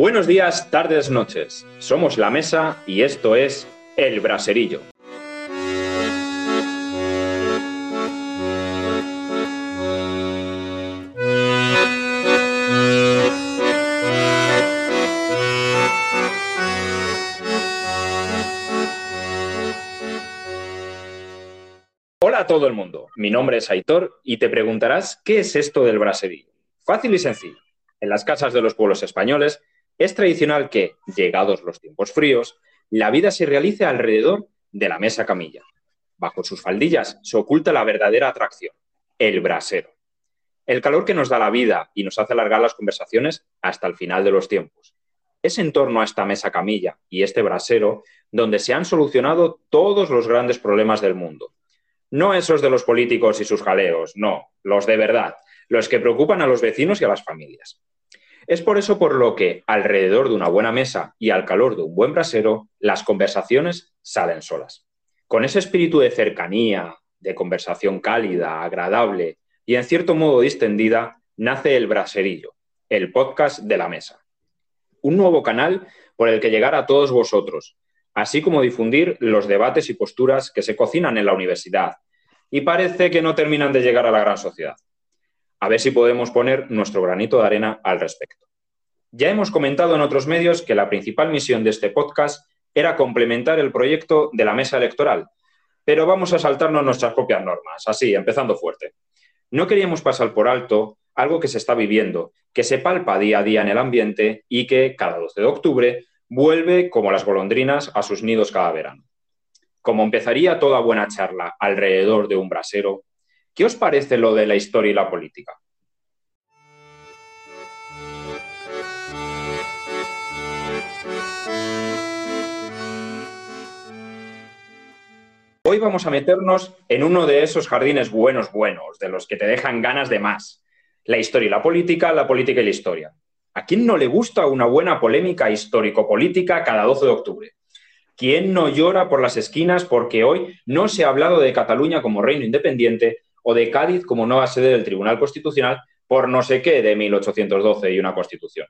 Buenos días, tardes, noches. Somos La Mesa y esto es El Braserillo. Hola a todo el mundo, mi nombre es Aitor y te preguntarás qué es esto del braserillo. Fácil y sencillo. En las casas de los pueblos españoles es tradicional que, llegados los tiempos fríos, la vida se realice alrededor de la mesa camilla. Bajo sus faldillas se oculta la verdadera atracción, el brasero. El calor que nos da la vida y nos hace alargar las conversaciones hasta el final de los tiempos. Es en torno a esta mesa camilla y este brasero donde se han solucionado todos los grandes problemas del mundo. No esos de los políticos y sus jaleos, no, los de verdad, los que preocupan a los vecinos y a las familias. Es por eso por lo que, alrededor de una buena mesa y al calor de un buen brasero, las conversaciones salen solas. Con ese espíritu de cercanía, de conversación cálida, agradable y en cierto modo distendida, nace el Braserillo, el podcast de la mesa. Un nuevo canal por el que llegar a todos vosotros, así como difundir los debates y posturas que se cocinan en la universidad y parece que no terminan de llegar a la gran sociedad a ver si podemos poner nuestro granito de arena al respecto. Ya hemos comentado en otros medios que la principal misión de este podcast era complementar el proyecto de la mesa electoral, pero vamos a saltarnos nuestras propias normas, así, empezando fuerte. No queríamos pasar por alto algo que se está viviendo, que se palpa día a día en el ambiente y que cada 12 de octubre vuelve como las golondrinas a sus nidos cada verano. Como empezaría toda buena charla alrededor de un brasero, ¿Qué os parece lo de la historia y la política? Hoy vamos a meternos en uno de esos jardines buenos, buenos, de los que te dejan ganas de más. La historia y la política, la política y la historia. ¿A quién no le gusta una buena polémica histórico-política cada 12 de octubre? ¿Quién no llora por las esquinas porque hoy no se ha hablado de Cataluña como reino independiente o de Cádiz como nueva sede del Tribunal Constitucional por no sé qué de 1812 y una constitución.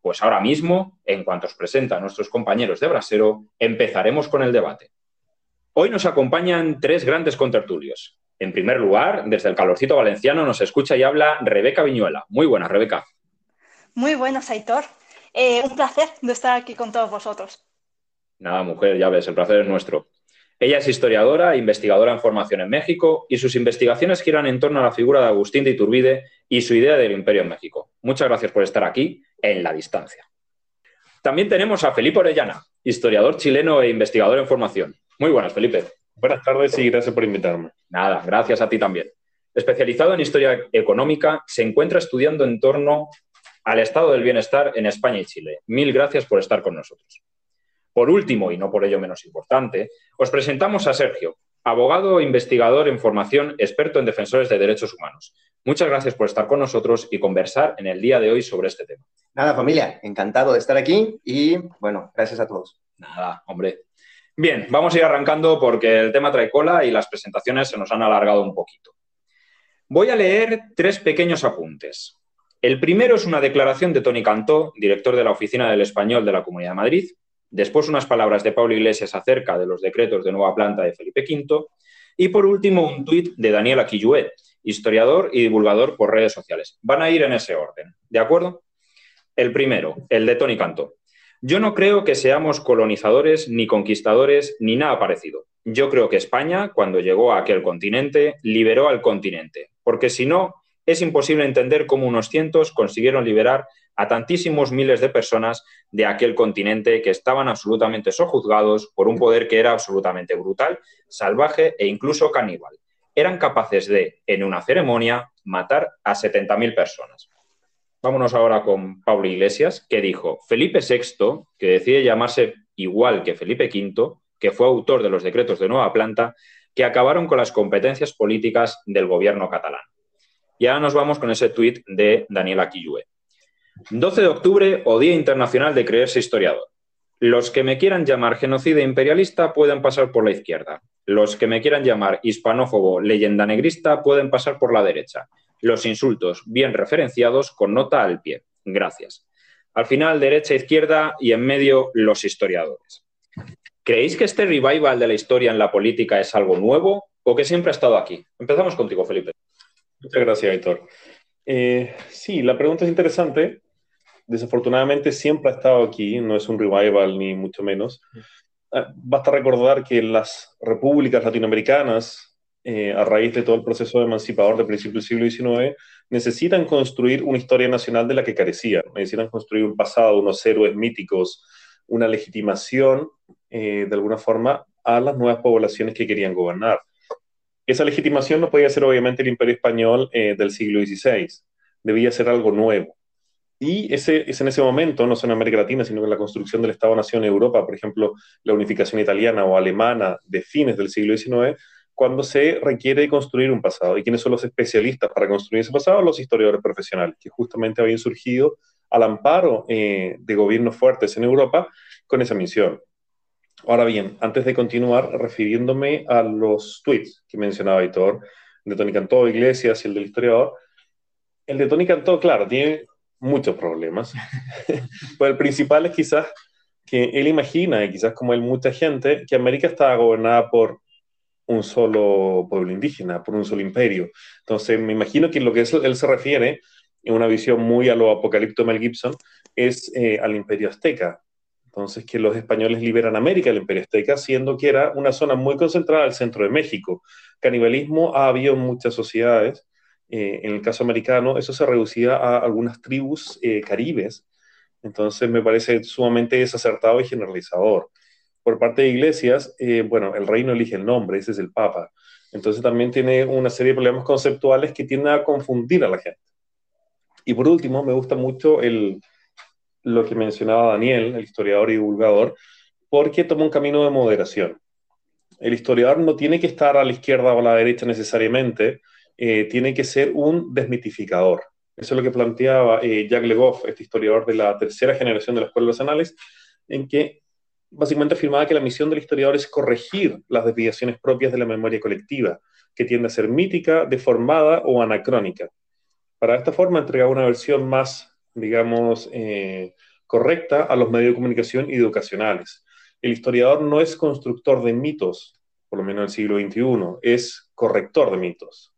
Pues ahora mismo, en cuanto os presentan nuestros compañeros de Brasero, empezaremos con el debate. Hoy nos acompañan tres grandes contertulios. En primer lugar, desde el calorcito valenciano nos escucha y habla Rebeca Viñuela. Muy buenas, Rebeca. Muy buenas, Aitor. Eh, un placer de estar aquí con todos vosotros. Nada, mujer, ya ves, el placer es nuestro. Ella es historiadora, investigadora en formación en México y sus investigaciones giran en torno a la figura de Agustín de Iturbide y su idea del imperio en México. Muchas gracias por estar aquí en la distancia. También tenemos a Felipe Orellana, historiador chileno e investigador en formación. Muy buenas, Felipe. Buenas tardes y gracias por invitarme. Nada, gracias a ti también. Especializado en historia económica, se encuentra estudiando en torno al estado del bienestar en España y Chile. Mil gracias por estar con nosotros. Por último, y no por ello menos importante, os presentamos a Sergio, abogado e investigador en formación, experto en defensores de derechos humanos. Muchas gracias por estar con nosotros y conversar en el día de hoy sobre este tema. Nada, familia, encantado de estar aquí y bueno, gracias a todos. Nada, hombre. Bien, vamos a ir arrancando porque el tema trae cola y las presentaciones se nos han alargado un poquito. Voy a leer tres pequeños apuntes. El primero es una declaración de Tony Cantó, director de la Oficina del Español de la Comunidad de Madrid, Después unas palabras de Pablo Iglesias acerca de los decretos de nueva planta de Felipe V. Y por último, un tuit de Daniel Aquilluet, historiador y divulgador por redes sociales. Van a ir en ese orden, ¿de acuerdo? El primero, el de Tony Canto. Yo no creo que seamos colonizadores ni conquistadores ni nada parecido. Yo creo que España, cuando llegó a aquel continente, liberó al continente, porque si no, es imposible entender cómo unos cientos consiguieron liberar a tantísimos miles de personas de aquel continente que estaban absolutamente sojuzgados por un poder que era absolutamente brutal, salvaje e incluso caníbal. Eran capaces de, en una ceremonia, matar a 70.000 personas. Vámonos ahora con Pablo Iglesias, que dijo, Felipe VI, que decide llamarse igual que Felipe V, que fue autor de los decretos de nueva planta, que acabaron con las competencias políticas del gobierno catalán. Y ahora nos vamos con ese tuit de Daniel Aquillué. 12 de octubre o Día Internacional de Creerse Historiador. Los que me quieran llamar genocida imperialista pueden pasar por la izquierda. Los que me quieran llamar hispanófobo leyenda negrista pueden pasar por la derecha. Los insultos bien referenciados con nota al pie. Gracias. Al final, derecha, izquierda y en medio, los historiadores. ¿Creéis que este revival de la historia en la política es algo nuevo o que siempre ha estado aquí? Empezamos contigo, Felipe. Muchas gracias, Héctor. Eh, sí, la pregunta es interesante. Desafortunadamente siempre ha estado aquí, no es un revival ni mucho menos. Ah, basta recordar que las repúblicas latinoamericanas, eh, a raíz de todo el proceso emancipador de principios del siglo XIX, necesitan construir una historia nacional de la que carecían. Necesitan construir un pasado, unos héroes míticos, una legitimación, eh, de alguna forma, a las nuevas poblaciones que querían gobernar. Esa legitimación no podía ser obviamente el imperio español eh, del siglo XVI, debía ser algo nuevo. Y ese, es en ese momento, no solo en América Latina, sino en la construcción del Estado-Nación en Europa, por ejemplo, la unificación italiana o alemana de fines del siglo XIX, cuando se requiere construir un pasado. ¿Y quiénes son los especialistas para construir ese pasado? Los historiadores profesionales, que justamente habían surgido al amparo eh, de gobiernos fuertes en Europa con esa misión. Ahora bien, antes de continuar, refiriéndome a los tweets que mencionaba Hitor, de Tony Cantó, Iglesias y el del historiador, el de Tony Cantó, claro, tiene muchos problemas. pues el principal es quizás que él imagina, y quizás como él mucha gente, que América estaba gobernada por un solo pueblo indígena, por un solo imperio. Entonces, me imagino que lo que él se refiere, en una visión muy a lo apocalipto Mel Gibson, es eh, al imperio azteca, entonces, que los españoles liberan América del Imperio Azteca, siendo que era una zona muy concentrada al centro de México. Canibalismo ha habido en muchas sociedades. Eh, en el caso americano, eso se reducía a algunas tribus eh, caribes. Entonces, me parece sumamente desacertado y generalizador. Por parte de iglesias, eh, bueno, el reino elige el nombre, ese es el Papa. Entonces, también tiene una serie de problemas conceptuales que tienden a confundir a la gente. Y por último, me gusta mucho lo que mencionaba Daniel, el historiador y divulgador, porque toma un camino de moderación. El historiador no tiene que estar a la izquierda o a la derecha necesariamente, eh, tiene que ser un desmitificador. Eso es lo que planteaba eh, Jacques Legoff, este historiador de la tercera generación de la Escuela Anales, en que básicamente afirmaba que la misión del historiador es corregir las desviaciones propias de la memoria colectiva, que tiende a ser mítica, deformada o anacrónica. Para esta forma entregaba una versión más digamos, eh, correcta a los medios de comunicación y educacionales. El historiador no es constructor de mitos, por lo menos en el siglo XXI, es corrector de mitos.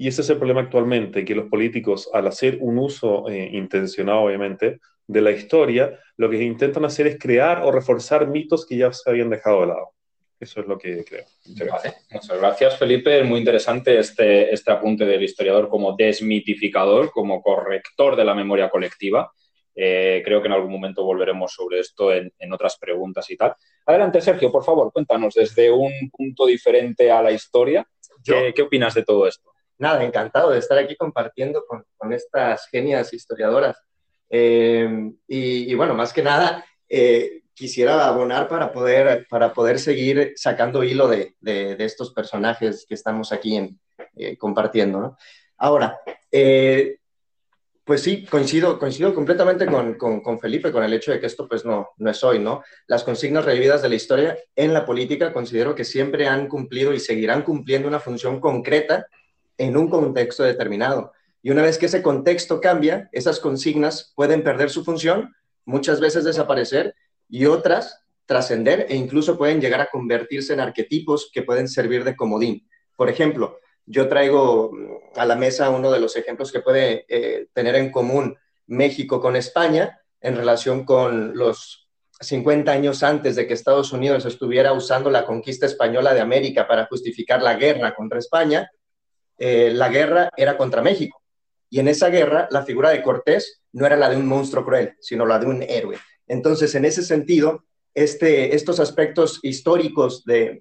Y ese es el problema actualmente, que los políticos, al hacer un uso eh, intencionado, obviamente, de la historia, lo que intentan hacer es crear o reforzar mitos que ya se habían dejado de lado. Eso es lo que creo. Muchas gracias. Muchas gracias, Felipe. Es muy interesante este, este apunte del historiador como desmitificador, como corrector de la memoria colectiva. Eh, creo que en algún momento volveremos sobre esto en, otras preguntas y tal. Adelante, Sergio, por favor, cuéntanos desde un punto diferente a la historia. ¿Qué, ¿qué opinas de todo esto? Nada, encantado de estar aquí compartiendo con, con estas genias historiadoras. Eh, y, y, bueno, más que nada, eh, quisiera abonar para poder, para poder seguir sacando hilo de, de, estos personajes que estamos aquí en, eh, compartiendo. ¿no? Ahora, eh, pues sí, coincido, coincido completamente con, con, con, Felipe con el hecho de que esto pues no, no es hoy, ¿no? Las consignas revividas de la historia en la política considero que siempre han cumplido y seguirán cumpliendo una función concreta en un contexto determinado. Y una vez que ese contexto cambia, esas consignas pueden perder su función, muchas veces desaparecer y otras trascender e incluso pueden llegar a convertirse en arquetipos que pueden servir de comodín. Por ejemplo, yo traigo a la mesa uno de los ejemplos que puede eh, tener en común México con España en relación con los 50 años antes de que Estados Unidos estuviera usando la conquista española de América para justificar la guerra contra España, eh, la guerra era contra México. Y en esa guerra la figura de Cortés no era la de un monstruo cruel, sino la de un héroe. Entonces, en ese sentido, este, estos aspectos históricos de,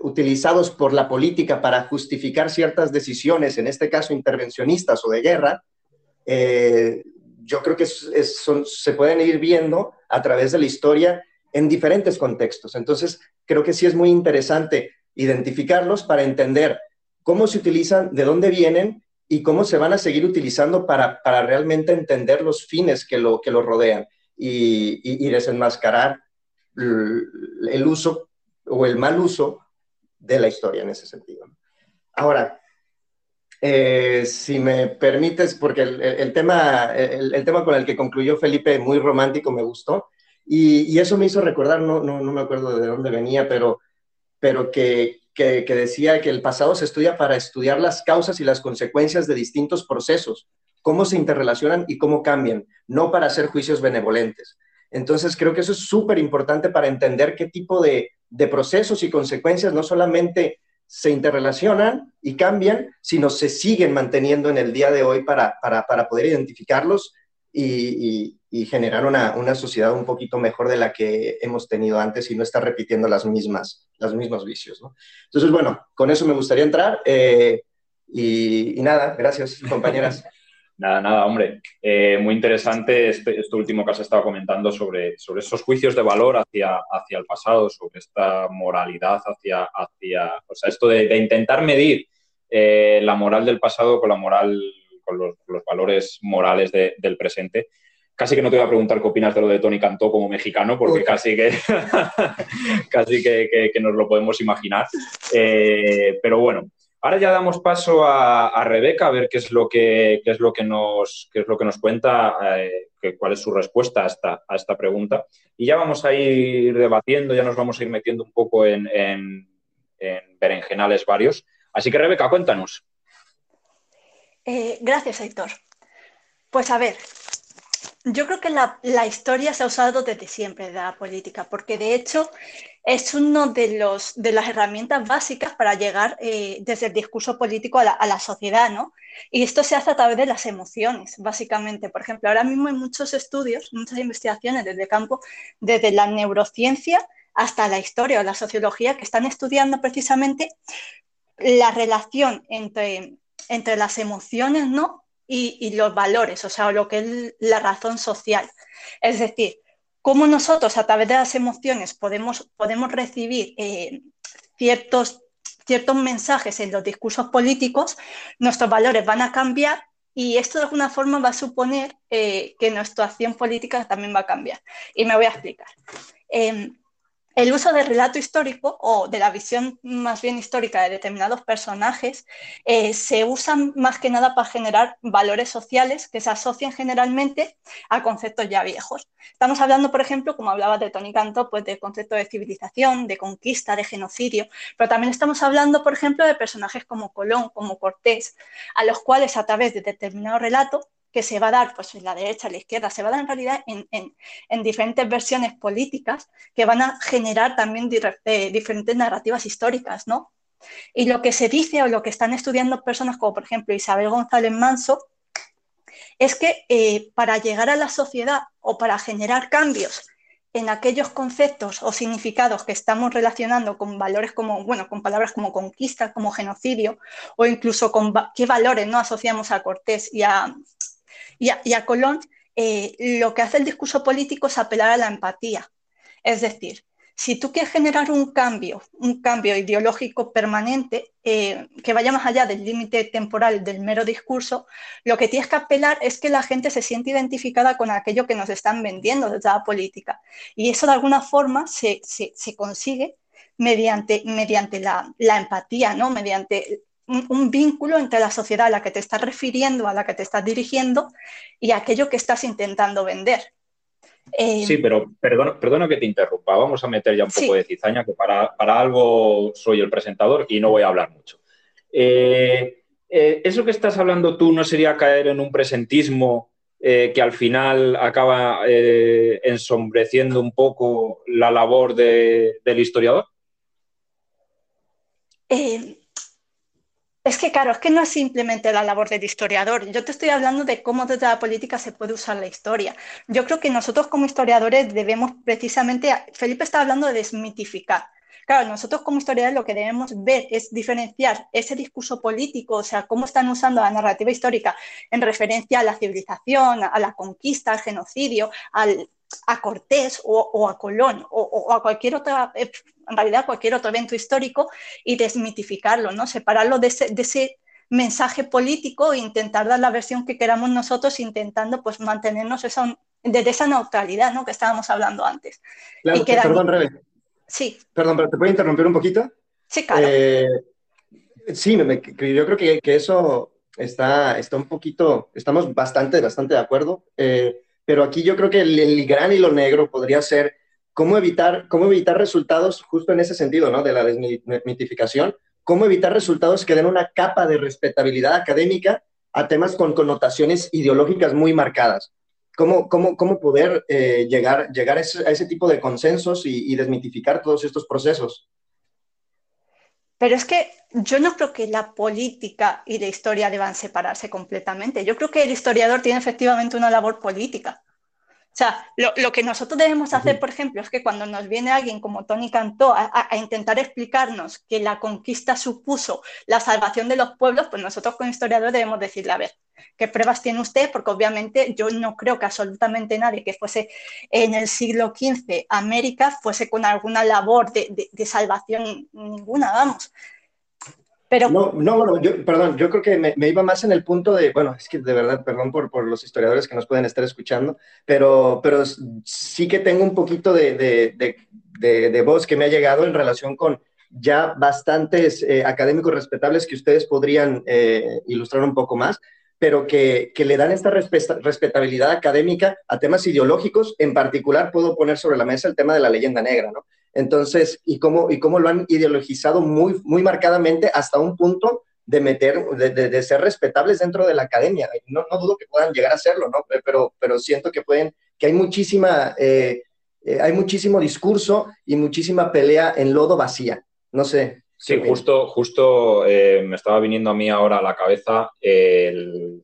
utilizados por la política para justificar ciertas decisiones, en este caso intervencionistas o de guerra, eh, yo creo que se pueden ir viendo a través de la historia en diferentes contextos. Entonces, creo que sí es muy interesante identificarlos para entender cómo se utilizan, de dónde vienen y cómo se van a seguir utilizando para, para realmente entender los fines que lo, que lo rodean y, desenmascarar el uso o el mal uso de la historia en ese sentido. Ahora, eh, si me permites, porque el, tema, el, tema con el que concluyó Felipe, muy romántico, me gustó. Y, eso me hizo recordar, no, no, no, me acuerdo de dónde venía, pero, pero que, que, decía que el pasado se estudia para estudiar las causas y las consecuencias de distintos procesos, cómo se interrelacionan y cómo cambian, no para hacer juicios benevolentes. Entonces, creo que eso es súper importante para entender qué tipo de, de procesos y consecuencias no solamente se interrelacionan y cambian, sino se siguen manteniendo en el día de hoy para, para, para poder identificarlos y, y, generar una, una, sociedad un poquito mejor de la que hemos tenido antes y no estar repitiendo las mismas, los mismos vicios. ¿no? Entonces, bueno, con eso me gustaría entrar eh, y, y nada, gracias compañeras. Nada, nada, hombre. Eh, muy interesante este, este, último que has estado comentando sobre, sobre esos juicios de valor hacia, hacia el pasado, sobre esta moralidad hacia, hacia o sea, esto de, intentar medir eh, la moral del pasado con la moral, con los, valores morales del presente. Casi que no te voy a preguntar qué opinas de lo de Tony Cantó como mexicano, porque casi que casi que, nos lo podemos imaginar. Eh, pero bueno, Ahora ya damos paso a, Rebeca a ver qué es lo que, es lo que, nos, es lo que nos cuenta, eh, cuál es su respuesta a esta, a esta pregunta. Y ya vamos a ir debatiendo, ya nos vamos a ir metiendo un poco en, en, berenjenales varios. Así que Rebeca, cuéntanos. Eh, gracias, Héctor. Pues a ver, yo creo que la, historia se ha usado desde siempre de la política, porque de hecho es una de, los, de las herramientas básicas para llegar eh, desde el discurso político a la, sociedad, ¿no? Y esto se hace a través de las emociones, básicamente. Por ejemplo, ahora mismo hay muchos estudios, muchas investigaciones desde el campo, desde la neurociencia hasta la historia o la sociología, que están estudiando precisamente la relación entre, entre las emociones, ¿no? Y, los valores, o sea, lo que es la razón social. Es decir, cómo nosotros a través de las emociones podemos, podemos recibir eh, ciertos, ciertos mensajes en los discursos políticos, nuestros valores van a cambiar y esto de alguna forma va a suponer eh, que nuestra acción política también va a cambiar. Y me voy a explicar. Em, el uso del relato histórico o de la visión más bien histórica de determinados personajes eh, se usa más que nada para generar valores sociales que se asocian generalmente a conceptos ya viejos. Estamos hablando, por ejemplo, como hablaba de Tony Canto, pues de concepto de civilización, de conquista, de genocidio, pero también estamos hablando, por ejemplo, de personajes como Colón, como Cortés, a los cuales a través de determinado relato que se va a dar pues en la derecha, en la izquierda, se va a dar en realidad en, diferentes versiones políticas que van a generar también eh, diferentes narrativas históricas, ¿no? Y lo que se dice o lo que están estudiando personas como por ejemplo Isabel González Manso es que eh, para llegar a la sociedad o para generar cambios en aquellos conceptos o significados que estamos relacionando con valores como, bueno, con palabras como conquista, como genocidio, o incluso con qué valores no asociamos a Cortés y a, y a, Colón, eh, lo que hace el discurso político es apelar a la empatía. Es decir, si tú quieres generar un cambio, un cambio ideológico permanente eh, que vaya más allá del límite temporal del mero discurso, lo que tienes que apelar es que la gente se siente identificada con aquello que nos están vendiendo desde la política. Y eso de alguna forma se, consigue mediante, mediante la, la, empatía, ¿no? mediante un, vínculo entre la sociedad a la que te estás refiriendo, a la que te estás dirigiendo y aquello que estás intentando vender. Eh, sí, pero perdona, que te interrumpa. Vamos a meter ya un poco de cizaña, que para, algo soy el presentador y no voy a hablar mucho. Eh, eh, ¿Eso que estás hablando tú no sería caer en un presentismo que al final acaba ensombreciendo un poco la labor del historiador? Es que, claro, es que no es simplemente la labor del historiador. Yo te estoy hablando de cómo desde la política se puede usar la historia. Yo creo que nosotros como historiadores debemos precisamente, Felipe está hablando de desmitificar. Claro, nosotros como historiadores lo que debemos ver es diferenciar ese discurso político, o sea, cómo están usando la narrativa histórica en referencia a la civilización, a la conquista, al genocidio, al, a Cortés o, a Colón o, a cualquier otra, en realidad cualquier otro evento histórico y desmitificarlo, ¿no? Separarlo de ese, mensaje político e intentar dar la versión que queramos nosotros, intentando pues mantenernos esa, desde esa neutralidad, ¿no? Que estábamos hablando antes. Claro, perdón, Rebe. Sí. Perdón, pero ¿te puedo interrumpir un poquito? Sí, claro. Eh, sí, yo creo que, eso está, está un poquito, estamos bastante, bastante de acuerdo, eh, pero aquí yo creo que el, el, gran hilo negro podría ser cómo evitar, cómo evitar resultados justo en ese sentido, ¿no? De la desmitificación, cómo evitar resultados que den una capa de respetabilidad académica a temas con connotaciones ideológicas muy marcadas. ¿Cómo, cómo, cómo poder eh, llegar, llegar a ese, a ese, tipo de consensos y, y desmitificar todos estos procesos? Pero es que yo no creo que la política y la historia deban separarse completamente. Yo creo que el historiador tiene efectivamente una labor política. O sea, lo, lo que nosotros debemos hacer, por ejemplo, es que cuando nos viene alguien como Tony Cantó a, a, a, intentar explicarnos que la conquista supuso la salvación de los pueblos, pues nosotros como historiadores debemos decirle, a ver, ¿qué pruebas tiene usted? Porque obviamente yo no creo que absolutamente nadie que fuese en el siglo XV América fuese con alguna labor de, de, de salvación ninguna, vamos. Pero... No, no, bueno, yo, perdón, yo creo que me, iba más en el punto de, bueno, es que de verdad, perdón por, por los historiadores que nos pueden estar escuchando, pero, pero sí que tengo un poquito de, de, de, de voz que me ha llegado en relación con ya bastantes eh, académicos respetables que ustedes podrían eh, ilustrar un poco más, pero que, que le dan esta respetabilidad académica a temas ideológicos. En particular, puedo poner sobre la mesa el tema de la leyenda negra, ¿no? Entonces, y cómo, y cómo lo han ideologizado muy, muy marcadamente hasta un punto de meter, de, de, de ser respetables dentro de la academia. No, no, dudo que puedan llegar a hacerlo, ¿no? Pero, pero siento que pueden, que hay muchísima, eh, eh, hay muchísimo discurso y muchísima pelea en lodo vacía. No sé. Sí, justo, justo eh, me estaba viniendo a mí ahora a la cabeza el,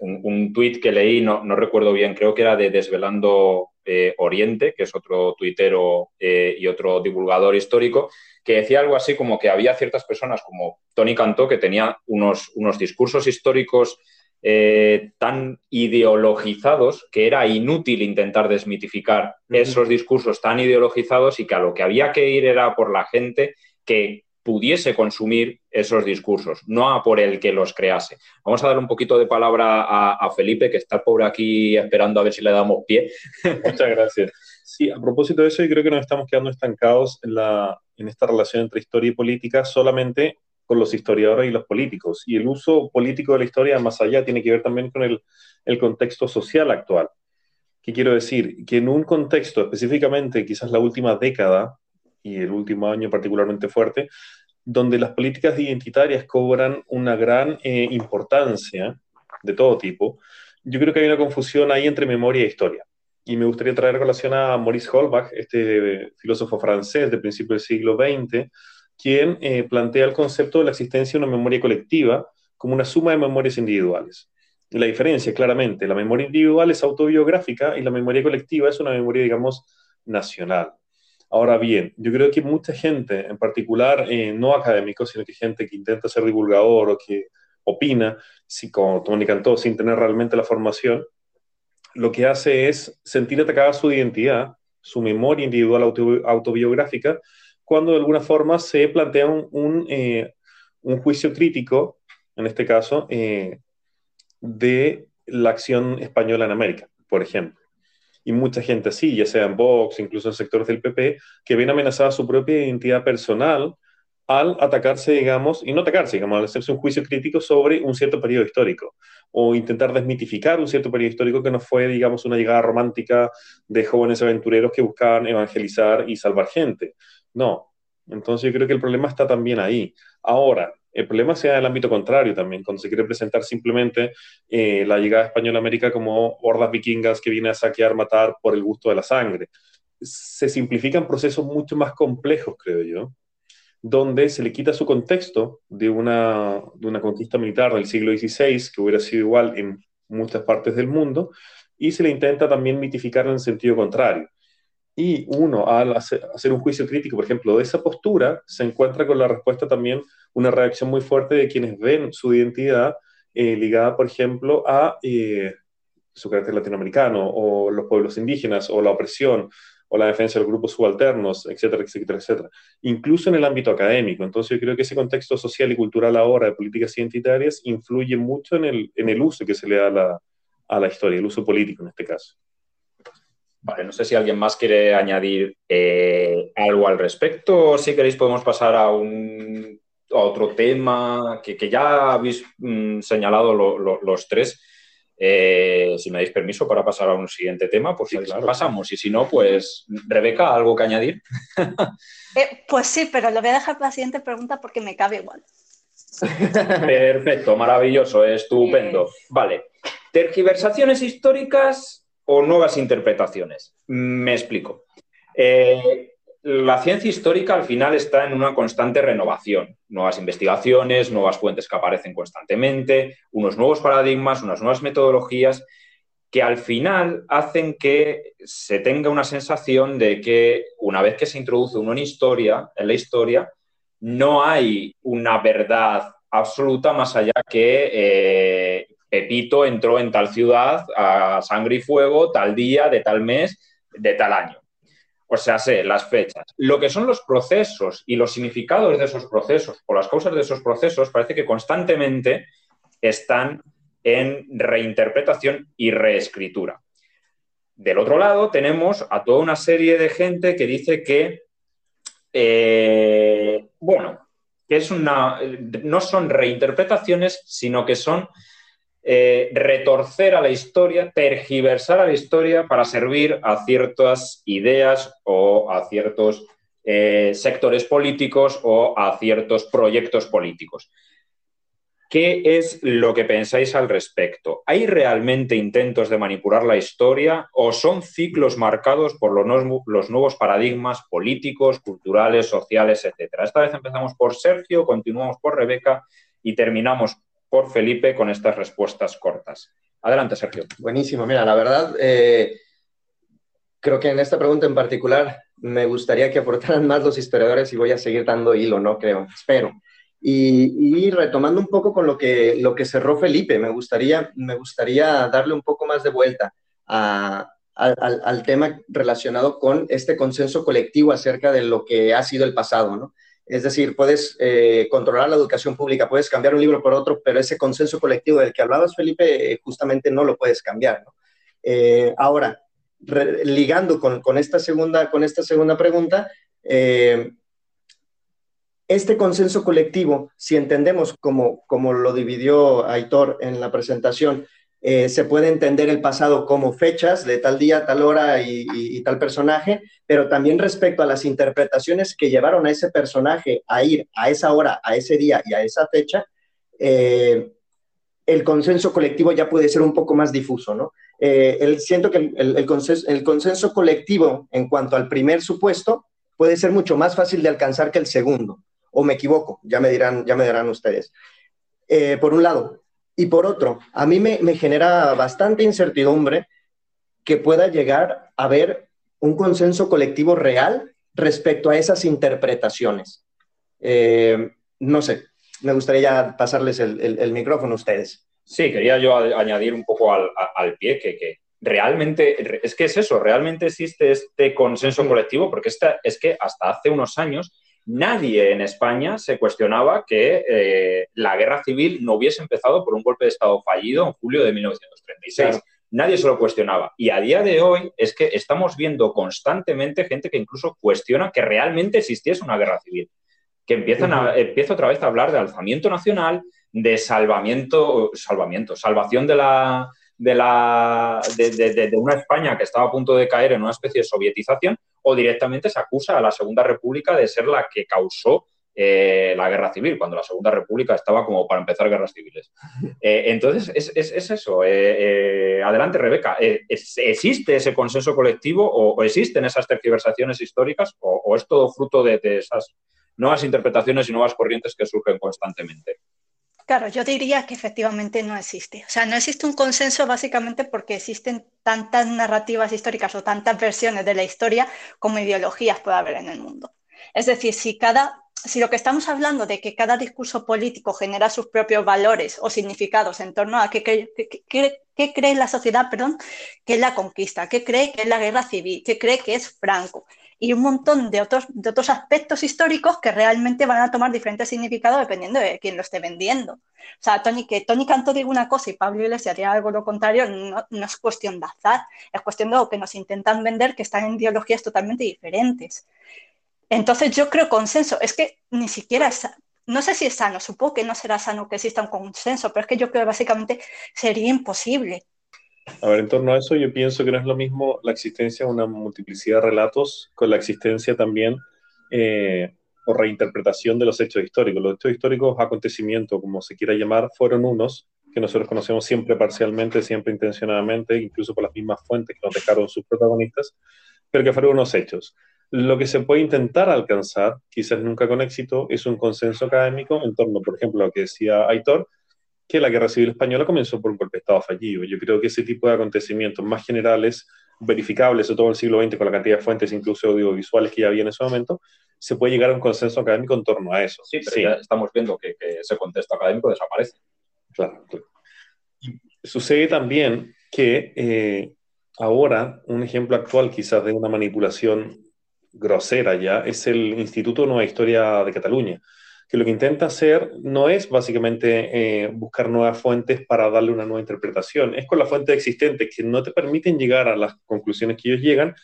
un, un tuit que leí, no, no, recuerdo bien, creo que era de Desvelando eh, Oriente, que es otro tuitero eh, y otro divulgador histórico, que decía algo así como que había ciertas personas como Tony Cantó que tenía unos, unos discursos históricos eh, tan ideologizados que era inútil intentar desmitificar uh -huh. esos discursos tan ideologizados y que a lo que había que ir era por la gente que pudiese consumir esos discursos, no a por el que los crease. Vamos a dar un poquito de palabra a, a Felipe, que está pobre aquí esperando a ver si le damos pie. Muchas gracias. Sí, a propósito de eso, yo creo que nos estamos quedando estancados en, la, en esta relación entre historia y política solamente con los historiadores y los políticos. Y el uso político de la historia más allá tiene que ver también con el, el contexto social actual. ¿Qué quiero decir? Que en un contexto, específicamente quizás la última década, y el último año particularmente fuerte, donde las políticas identitarias cobran una gran eh, importancia de todo tipo, yo creo que hay una confusión ahí entre memoria e historia. Y me gustaría traer relación a Maurice Holbach, este filósofo francés del principio del siglo XX, quien eh, plantea el concepto de la existencia de una memoria colectiva como una suma de memorias individuales. La diferencia, claramente, la memoria individual es autobiográfica y la memoria colectiva es una memoria, digamos, nacional. Ahora bien, yo creo que mucha gente, en particular eh, no académicos, sino que gente que intenta ser divulgador o que opina, si, como Tony Cantó, sin tener realmente la formación, lo que hace es sentir atacada su identidad, su memoria individual auto, autobiográfica, cuando de alguna forma se plantea un, eh, juicio crítico, en este caso, eh, de la acción española en América, por ejemplo y mucha gente así, ya sea en Vox, incluso en sectores del PP, que ven amenazada su propia identidad personal al atacarse, digamos, y no atacarse, digamos, al hacerse un juicio crítico sobre un cierto periodo histórico, o intentar desmitificar un cierto periodo histórico que no fue, digamos, una llegada romántica de jóvenes aventureros que buscaban evangelizar y salvar gente. No. Entonces yo creo que el problema está también ahí. Ahora, el problema sea el ámbito contrario también, cuando se quiere presentar simplemente eh, la llegada española a América como hordas vikingas que viene a saquear, matar por el gusto de la sangre. Se simplifican procesos mucho más complejos, creo yo, donde se le quita su contexto de una, de una conquista militar del siglo XVI, que hubiera sido igual en muchas partes del mundo, y se le intenta también mitificar en sentido contrario. Y uno, al hacer un juicio crítico, por ejemplo, de esa postura, se encuentra con la respuesta también una reacción muy fuerte de quienes ven su identidad eh, ligada, por ejemplo, a eh, su carácter latinoamericano, o los pueblos indígenas, o la opresión, o la defensa de los grupos subalternos, etcétera, etcétera, etcétera. Incluso en el ámbito académico. Entonces yo creo que ese contexto social y cultural ahora de políticas identitarias influye mucho en el, en el uso que se le da a la, a la historia, el uso político en este caso. Vale, no sé si alguien más quiere añadir eh, algo al respecto o si queréis podemos pasar a un otro tema que, ya habéis mm, señalado los tres. Eh, si me dais permiso para pasar a un siguiente tema, pues pasamos. Y si no, pues Rebeca, ¿algo que añadir? Eh, pues sí, pero lo voy a dejar para la siguiente pregunta porque me cabe igual. Perfecto, maravilloso, estupendo. Vale, tergiversaciones históricas o nuevas interpretaciones. Me explico. Eh, la ciencia histórica al final está en una constante renovación, nuevas investigaciones, nuevas fuentes que aparecen constantemente, unos nuevos paradigmas, unas nuevas metodologías que al final hacen que se tenga una sensación de que una vez que se introduce uno en historia, en la historia, no hay una verdad absoluta más allá que eh, Pepito entró en tal ciudad a sangre y fuego, tal día, de tal mes, de tal año o sea, sé, las fechas. Lo que son los procesos y los significados de esos procesos o las causas de esos procesos parece que constantemente están en reinterpretación y reescritura. Del otro lado tenemos a toda una serie de gente que dice que, eh, bueno, que es una, no son reinterpretaciones, sino que son eh, retorcer a la historia, tergiversar a la historia para servir a ciertas ideas o a ciertos eh, sectores políticos o a ciertos proyectos políticos. ¿Qué es lo que pensáis al respecto? ¿Hay realmente intentos de manipular la historia o son ciclos marcados por los, los nuevos paradigmas políticos, culturales, sociales, etcétera? Esta vez empezamos por Sergio, continuamos por Rebeca y terminamos por Felipe con estas respuestas cortas. Adelante, Sergio. Buenísimo. Mira, la verdad, eh, creo que en esta pregunta en particular me gustaría que aportaran más los historiadores y voy a seguir dando hilo, ¿no? Creo, espero. Y, retomando un poco con lo que, lo que cerró Felipe, me gustaría, me gustaría darle un poco más de vuelta al, al, tema relacionado con este consenso colectivo acerca de lo que ha sido el pasado, ¿no? Es decir, puedes eh, controlar la educación pública, puedes cambiar un libro por otro, pero ese consenso colectivo del que hablabas, Felipe, eh, justamente no lo puedes cambiar. Eh, ahora, ligando con, esta segunda, con esta segunda pregunta, este consenso colectivo, si entendemos como, como lo dividió Aitor en la presentación, eh, se puede entender el pasado como fechas de tal día, tal hora y, tal personaje, pero también respecto a las interpretaciones que llevaron a ese personaje a ir a esa hora, a ese día y a esa fecha, eh, el consenso colectivo ya puede ser un poco más difuso, ¿no? Eh, siento que el, consenso, el, consenso, colectivo en cuanto al primer supuesto puede ser mucho más fácil de alcanzar que el segundo, o me equivoco, ya me dirán, ya me dirán ustedes. por un lado, y por otro, a mí me, genera bastante incertidumbre que pueda llegar a haber un consenso colectivo real respecto a esas interpretaciones. Eh, no sé, me gustaría pasarles el, micrófono a ustedes. Sí, quería yo añadir un poco al, pie que, realmente, es que es eso, realmente existe este consenso colectivo, porque esta, es que hasta hace unos años Nadie en España se cuestionaba que eh, la guerra civil no hubiese empezado por un golpe de Estado fallido en julio de 1936. Nadie se lo cuestionaba. Y a día de hoy es que estamos viendo constantemente gente que incluso cuestiona que realmente existiese una guerra civil. Que empiezan a, empieza otra vez a hablar de alzamiento nacional, de salvamiento, salvamiento, salvación de la, de, la, de, una España que estaba a punto de caer en una especie de sovietización, o directamente se acusa a la Segunda República de ser la que causó eh, la guerra civil, cuando la Segunda República estaba como para empezar guerras civiles. Eh, entonces, es, eso. Eh, adelante, Rebeca. ¿Existe ese consenso colectivo o, existen esas tergiversaciones históricas o, es todo fruto de, esas nuevas interpretaciones y nuevas corrientes que surgen constantemente? Claro, yo diría que efectivamente no existe. O sea, no existe un consenso básicamente porque existen tantas narrativas históricas o tantas versiones de la historia como ideologías puede haber en el mundo. Es decir, si cada si lo que estamos hablando de que cada discurso político genera sus propios valores o significados en torno a qué, cree la sociedad, perdón, que es la conquista, qué cree que es la guerra civil, qué cree que es Franco, y un montón de otros, de otros aspectos históricos que realmente van a tomar diferentes significados dependiendo de quién lo esté vendiendo. O sea, Tony, que Tony Canto diga una cosa y Pablo Iglesias diga algo lo contrario, no, no, es cuestión de azar, es cuestión de lo que nos intentan vender que están en ideologías totalmente diferentes. Entonces yo creo consenso, es que ni siquiera no sé si es sano, supongo que no será sano que exista un consenso, pero es que yo creo que básicamente sería imposible. A ver, en torno a eso yo pienso que no es lo mismo la existencia de una multiplicidad de relatos con la existencia también eh, o reinterpretación de los hechos históricos. Los hechos históricos, acontecimientos, como se quiera llamar, fueron unos que nosotros conocemos siempre parcialmente, siempre intencionadamente, incluso por las mismas fuentes que nos dejaron sus protagonistas, pero que fueron unos hechos. Lo que se puede intentar alcanzar, quizás nunca con éxito, es un consenso académico en torno, por ejemplo, a lo que decía Aitor, que la Guerra Civil Española comenzó por un golpe de Estado fallido. Yo creo que ese tipo de acontecimientos más generales, verificables en todo el siglo XX con la cantidad de fuentes, incluso audiovisuales que ya había en ese momento, se puede llegar a un consenso académico en torno a eso. Sí, pero ya estamos viendo que, ese contexto académico desaparece. Claro. sucede también que eh, ahora, un ejemplo actual quizás de una manipulación grosera ya, es el Instituto Nueva Historia de Cataluña que lo que intenta hacer no es básicamente eh, buscar nuevas fuentes para darle una nueva interpretación, es con las fuentes existentes que no te permiten llegar a las conclusiones que ellos llegan,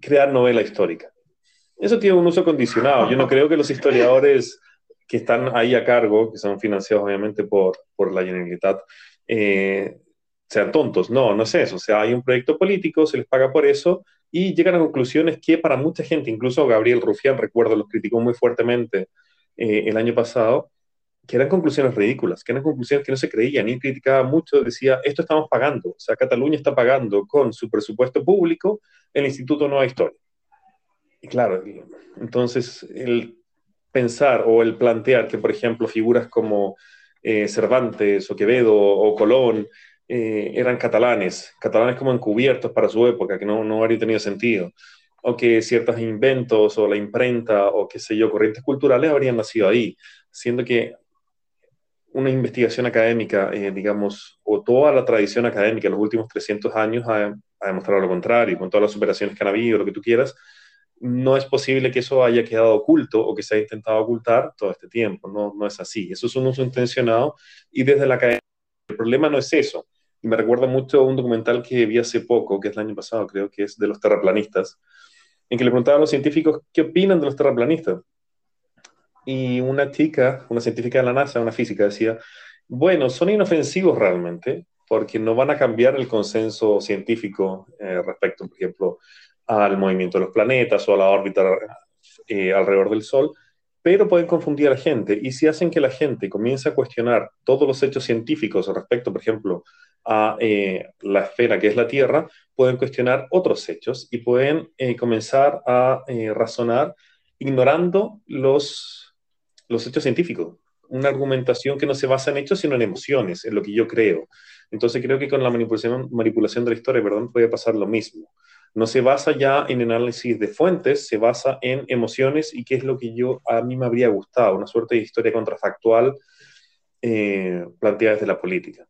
crear novela histórica. Eso tiene un uso condicionado. Yo no creo que los historiadores que están ahí a cargo, que son financiados obviamente por, por la Generalitat, eh, sean tontos. No, no es eso. O sea, hay un proyecto político, se les paga por eso y llegan a conclusiones que para mucha gente, incluso Gabriel Rufián, recuerdo, los criticó muy fuertemente eh, el año pasado, que eran conclusiones ridículas, que eran conclusiones que no se creían, y criticaba mucho, decía, esto estamos pagando, o sea, Cataluña está pagando con su presupuesto público el Instituto Nueva Historia. Y claro, entonces el pensar o el plantear que, por ejemplo, figuras como eh, Cervantes o Quevedo o Colón eh, eran catalanes, catalanes como encubiertos para su época, que no, no habría tenido sentido o que ciertos inventos o la imprenta o qué sé yo, corrientes culturales habrían nacido ahí, siendo que una investigación académica, eh, digamos, o toda la tradición académica en los últimos 300 años ha, demostrado lo contrario, con todas las operaciones que han habido, lo que tú quieras, no es posible que eso haya quedado oculto o que se haya intentado ocultar todo este tiempo, no, no es así, eso es un uso intencionado y desde la academia el problema no es eso. Y me recuerda mucho un documental que vi hace poco, que es el año pasado, creo que es de los terraplanistas, en que le preguntaban a los científicos qué opinan de los terraplanistas. Y una chica, una científica de la NASA, una física, decía, bueno, son inofensivos realmente, porque no van a cambiar el consenso científico eh, respecto, por ejemplo, al movimiento de los planetas o a la órbita eh, alrededor del Sol, pero pueden confundir a la gente. Y si hacen que la gente comience a cuestionar todos los hechos científicos respecto, por ejemplo, a eh, la esfera que es la Tierra, pueden cuestionar otros hechos y pueden eh, comenzar a eh, razonar ignorando los, los hechos científicos. Una argumentación que no se basa en hechos, sino en emociones, en lo que yo creo. Entonces creo que con la manipulación, manipulación de la historia, perdón, puede pasar lo mismo. No se basa ya en análisis de fuentes, se basa en emociones y qué es lo que yo a mí me habría gustado, una suerte de historia contrafactual planteada desde la política.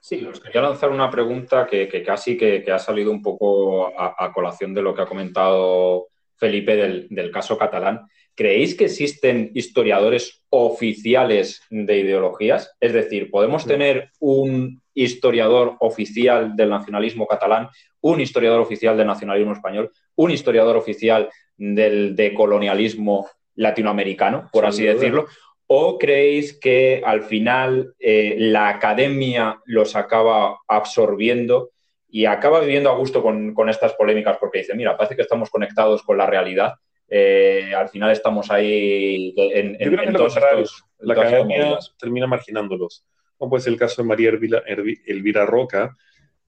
Sí, os quería lanzar una pregunta que, casi que, ha salido un poco a, colación de lo que ha comentado Felipe del, caso catalán. ¿Creéis que existen historiadores oficiales de ideologías? Es decir, ¿podemos tener un historiador oficial del nacionalismo catalán, un historiador oficial del nacionalismo español, un historiador oficial del decolonialismo latinoamericano, por así decirlo? ¿O creéis que al final eh, la academia los acaba absorbiendo y acaba viviendo a gusto con, estas polémicas porque dice, mira, parece que estamos conectados con la realidad, eh, al final estamos ahí en, en, todos estos, La academia termina marginándolos. Como puede ser el caso de María Elvira, Roca,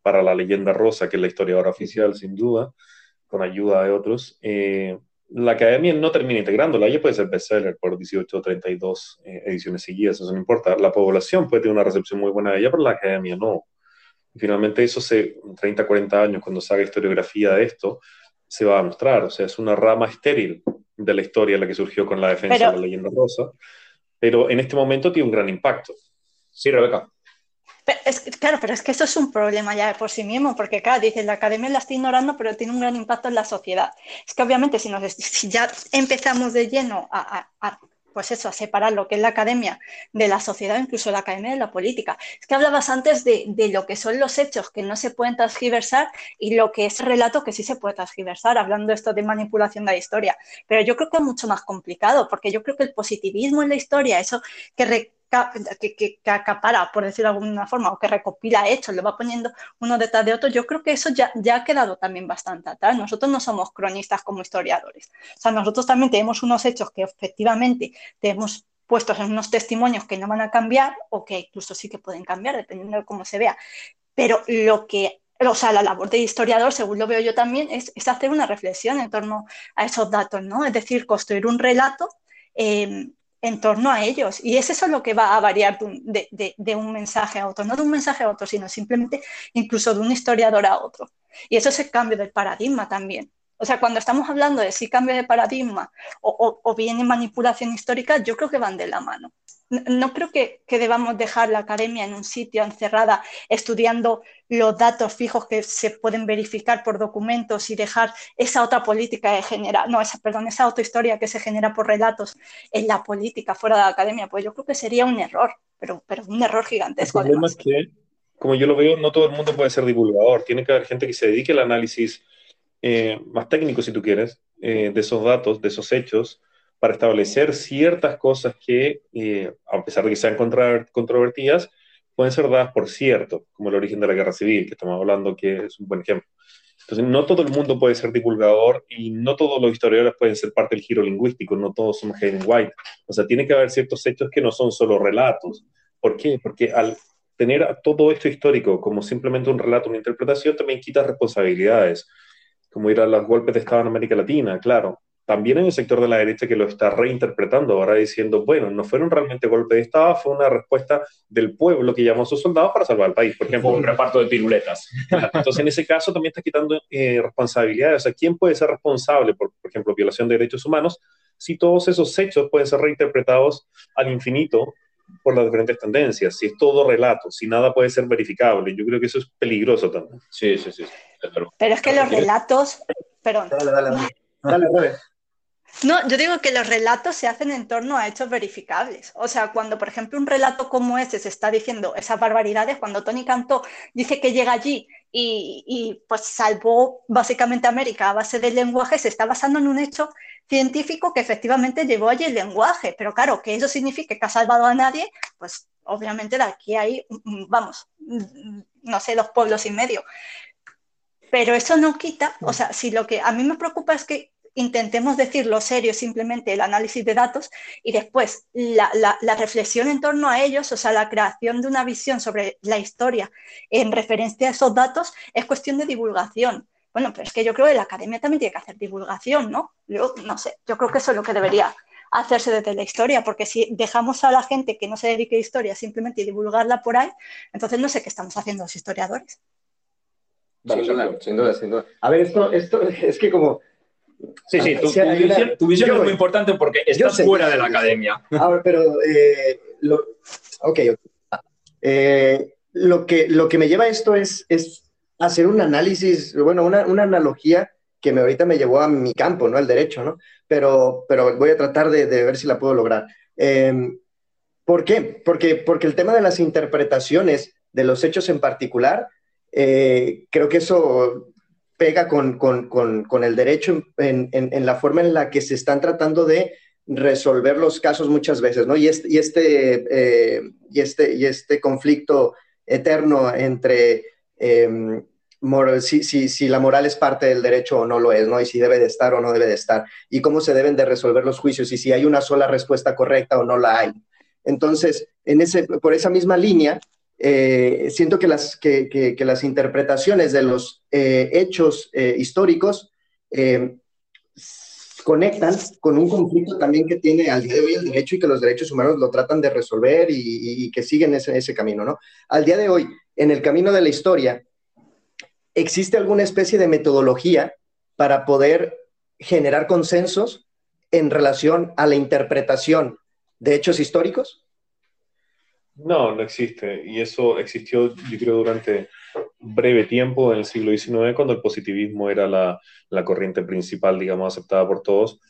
para la leyenda rosa, que es la historiadora oficial, sin duda, con ayuda de otros. Eh, la academia no termina integrándola. Ella puede ser bestseller por 18 o 32 eh, ediciones seguidas, eso no importa. La población puede tener una recepción muy buena de ella, pero la academia no. Y finalmente eso se, 30, 40 años, cuando se haga historiografía de esto, se va a mostrar. O sea, es una rama estéril de la historia la que surgió con la defensa de la leyenda rosa, pero en este momento tiene un gran impacto. Sí, Rebeca claro, pero es que eso es un problema ya por sí mismo, porque claro, dices, la academia la está ignorando, pero tiene un gran impacto en la sociedad. Es que obviamente si, nos, ya empezamos de lleno a, pues eso, a separar lo que es la academia de la sociedad, incluso la academia de la política. Es que hablabas antes de, de lo que son los hechos que no se pueden transgiversar y lo que es relato que sí se puede transgiversar, hablando esto de manipulación de la historia. Pero yo creo que es mucho más complicado, porque yo creo que el positivismo en la historia, eso que que, acapara, por decirlo de alguna forma, o que recopila hechos, lo va poniendo uno detrás de otro, yo creo que eso ya, ya ha quedado también bastante atrás. Nosotros no somos cronistas como historiadores. O sea, nosotros también tenemos unos hechos que efectivamente tenemos puestos en unos testimonios que no van a cambiar o que incluso sí que pueden cambiar, dependiendo de cómo se vea. Pero lo que o sea, la labor de historiador, según lo veo yo también, es, es, hacer una reflexión en torno a esos datos, ¿no? Es decir, construir un relato eh, en torno a ellos. Y es eso lo que va a variar de, un mensaje a otro, no de un mensaje a otro, sino simplemente incluso de un historiador a otro. Y eso es el cambio del paradigma también. O sea, cuando estamos hablando de si cambio de paradigma o, o, bien en manipulación histórica, yo creo que van de la mano. No, creo que, debamos dejar la academia en un sitio encerrada estudiando los datos fijos que se pueden verificar por documentos y dejar esa otra política de generar, no, esa, perdón, esa otra historia que se genera por relatos en la política fuera de la academia. Pues yo creo que sería un error, pero, pero un error gigantesco. El problema es que, como yo lo veo, no todo el mundo puede ser divulgador. Tiene que haber gente que se dedique al análisis eh, más técnico, si tú quieres, eh, de esos datos, de esos hechos, para establecer ciertas cosas que, eh, a pesar de que sean controvertidas, pueden ser dadas por cierto, como el origen de la guerra civil, que estamos hablando, que es un buen ejemplo. Entonces, no todo el mundo puede ser divulgador y no todos los historiadores pueden ser parte del giro lingüístico, no todos son Hayden White. O sea, tiene que haber ciertos hechos que no son solo relatos. ¿Por qué? Porque al tener todo esto histórico como simplemente un relato, una interpretación, también quita responsabilidades como ir a los golpes de Estado en América Latina, claro. También en el sector de la derecha que lo está reinterpretando ahora diciendo, bueno, no fueron realmente golpes de Estado, fue una respuesta del pueblo que llamó a sus soldados para salvar el país, por ejemplo. un reparto de piruletas. Entonces, en ese caso también está quitando eh, responsabilidades. O sea, ¿quién puede ser responsable por, por ejemplo, violación de derechos humanos si todos esos hechos pueden ser reinterpretados al infinito por las diferentes tendencias, si es todo relato, si nada puede ser verificable. Yo creo que eso es peligroso también. Sí, sí, sí. Pero, es que los relatos, perdón. Dale, dale, dale. dale, No, yo digo que los relatos se hacen en torno a hechos verificables. O sea, cuando, por ejemplo, un relato como ese se está diciendo esas barbaridades, cuando Tony Cantó dice que llega allí y, y pues salvó básicamente América a base del lenguaje, se está basando en un hecho científico que efectivamente llevó allí el lenguaje. Pero claro, que eso signifique que ha salvado a nadie, pues obviamente de aquí hay, vamos, no sé, dos pueblos y medio. Pero eso no quita, o sea, si lo que a mí me preocupa es que intentemos decir lo serio, simplemente el análisis de datos y después la, la, reflexión en torno a ellos, o sea, la creación de una visión sobre la historia en referencia a esos datos es cuestión de divulgación. Bueno, pero es que yo creo que la academia también tiene que hacer divulgación, ¿no? Yo no sé, yo creo que eso es lo que debería hacerse desde la historia, porque si dejamos a la gente que no se dedique a historia simplemente divulgarla por ahí, entonces no sé qué estamos haciendo los historiadores. Vale, sin, duda, sin duda, A ver, esto, esto es que como... Sí, sí, tu, visión, es muy importante porque estás fuera de la academia. Ahora, pero, eh, lo, ok, eh, lo, que, lo que me lleva a esto es, es hacer un análisis, bueno, una, una, analogía que me, ahorita me llevó a mi campo, ¿no? El derecho, ¿no? Pero, pero voy a tratar de, de ver si la puedo lograr. Em, ¿Por qué? Porque, porque el tema de las interpretaciones de los hechos en particular, eh, creo que eso pega con, con, con, con el derecho en, en, la forma en la que se están tratando de resolver los casos muchas veces, ¿no? Y este, y este, eh, y este, y este conflicto eterno entre eh, si, si, si, la moral es parte del derecho o no lo es, ¿no? Y si debe de estar o no debe de estar, y cómo se deben de resolver los juicios, y si hay una sola respuesta correcta o no la hay. Entonces, en ese, por esa misma línea, eh, siento que las, que, las interpretaciones de los eh, hechos eh, históricos conectan con un conflicto también que tiene al día de hoy el derecho y que los derechos humanos lo tratan de resolver y, y que siguen ese, ese camino, ¿no? Al día de hoy, en el camino de la historia, ¿existe alguna especie de metodología para poder generar consensos en relación a la interpretación de hechos históricos? No, no existe. Y eso existió, yo creo, durante breve tiempo en el siglo XIX, cuando el positivismo era la, corriente principal, digamos, aceptada por todos,